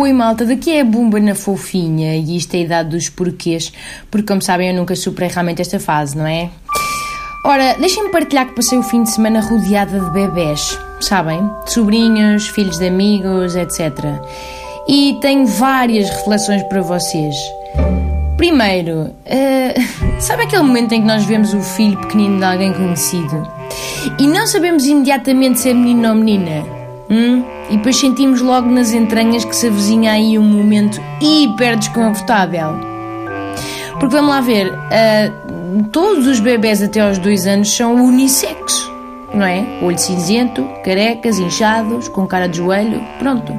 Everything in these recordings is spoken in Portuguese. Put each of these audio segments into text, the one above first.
Oi malta, daqui é a Bumba na fofinha e isto é a idade dos porquês, porque como sabem eu nunca superei realmente esta fase, não é? Ora, deixem-me partilhar que passei o fim de semana rodeada de bebés, sabem? De sobrinhos, filhos de amigos, etc. E tenho várias reflexões para vocês. Primeiro, uh, sabe aquele momento em que nós vemos o filho pequenino de alguém conhecido e não sabemos imediatamente se é menino ou menina? Hum? E depois sentimos logo nas entranhas que se avizinha aí um momento hiper desconfortável. Porque vamos lá ver, uh, todos os bebés até aos dois anos são unissex, não é? Olho cinzento, carecas, inchados, com cara de joelho, pronto.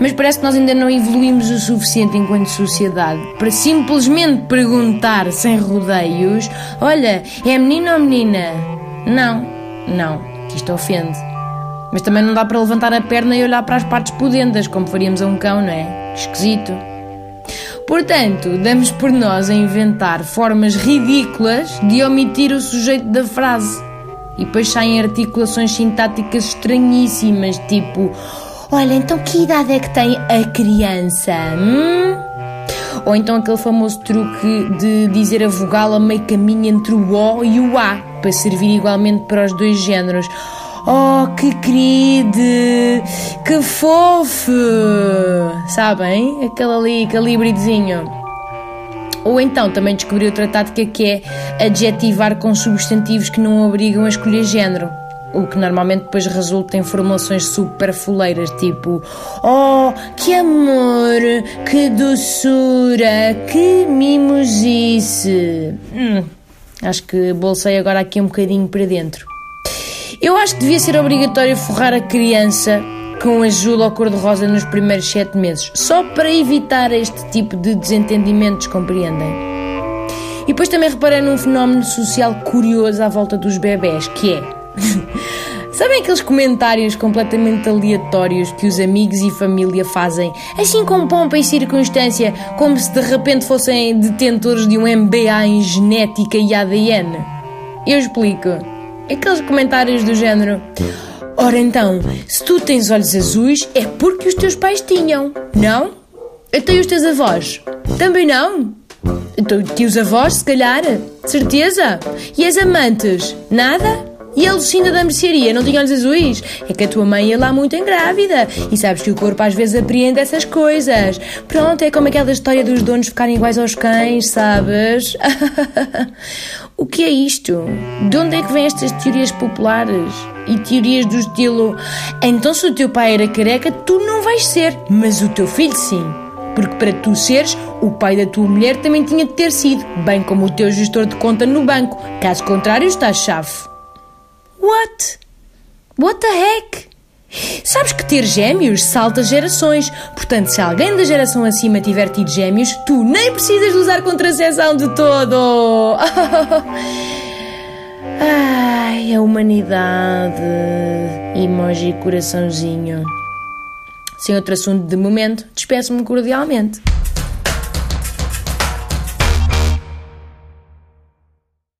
Mas parece que nós ainda não evoluímos o suficiente enquanto sociedade para simplesmente perguntar sem rodeios: olha, é menino ou menina? Não, não, que isto ofende. Mas também não dá para levantar a perna e olhar para as partes pudendas, como faríamos a um cão, não é? Esquisito. Portanto, damos por nós a inventar formas ridículas de omitir o sujeito da frase. E depois saem articulações sintáticas estranhíssimas, tipo: Olha, então que idade é que tem a criança? Hum? Ou então aquele famoso truque de dizer a vogal a meio caminho entre o O e o A, para servir igualmente para os dois géneros. Oh, que querido! Que fofo! Sabem? Aquele ali, aquele híbridozinho. Ou então também descobri outra tática que é adjetivar com substantivos que não obrigam a escolher género. O que normalmente depois resulta em formulações super foleiras, tipo Oh, que amor, que doçura, que mimosice. Hum, acho que bolsei agora aqui um bocadinho para dentro. Eu acho que devia ser obrigatório forrar a criança com ajuda ao cor-de-rosa nos primeiros sete meses, só para evitar este tipo de desentendimentos, compreendem? E depois também reparei num fenómeno social curioso à volta dos bebés, que é. Sabem aqueles comentários completamente aleatórios que os amigos e família fazem, assim com pompa e circunstância, como se de repente fossem detentores de um MBA em genética e ADN? Eu explico. Aqueles comentários do género: Ora então, se tu tens olhos azuis é porque os teus pais tinham, não? Então e os teus avós? Também não? Então e os avós, se calhar? Certeza? E as amantes? Nada? E a Lucinda da mercearia não tinha olhos azuis? É que a tua mãe ia lá muito engrávida. E sabes que o corpo às vezes apreende essas coisas. Pronto, é como aquela história dos donos ficarem iguais aos cães, sabes? o que é isto? De onde é que vêm estas teorias populares? E teorias do estilo: então se o teu pai era careca, tu não vais ser, mas o teu filho sim. Porque para tu seres, o pai da tua mulher também tinha de ter sido, bem como o teu gestor de conta no banco. Caso contrário, estás chave. What? What the heck? Sabes que ter gêmeos salta gerações. Portanto, se alguém da geração acima tiver tido gêmeos, tu nem precisas de usar contracepção de todo. Ai, a humanidade. Emoji coraçãozinho. Sem outro assunto de momento, despeço-me cordialmente.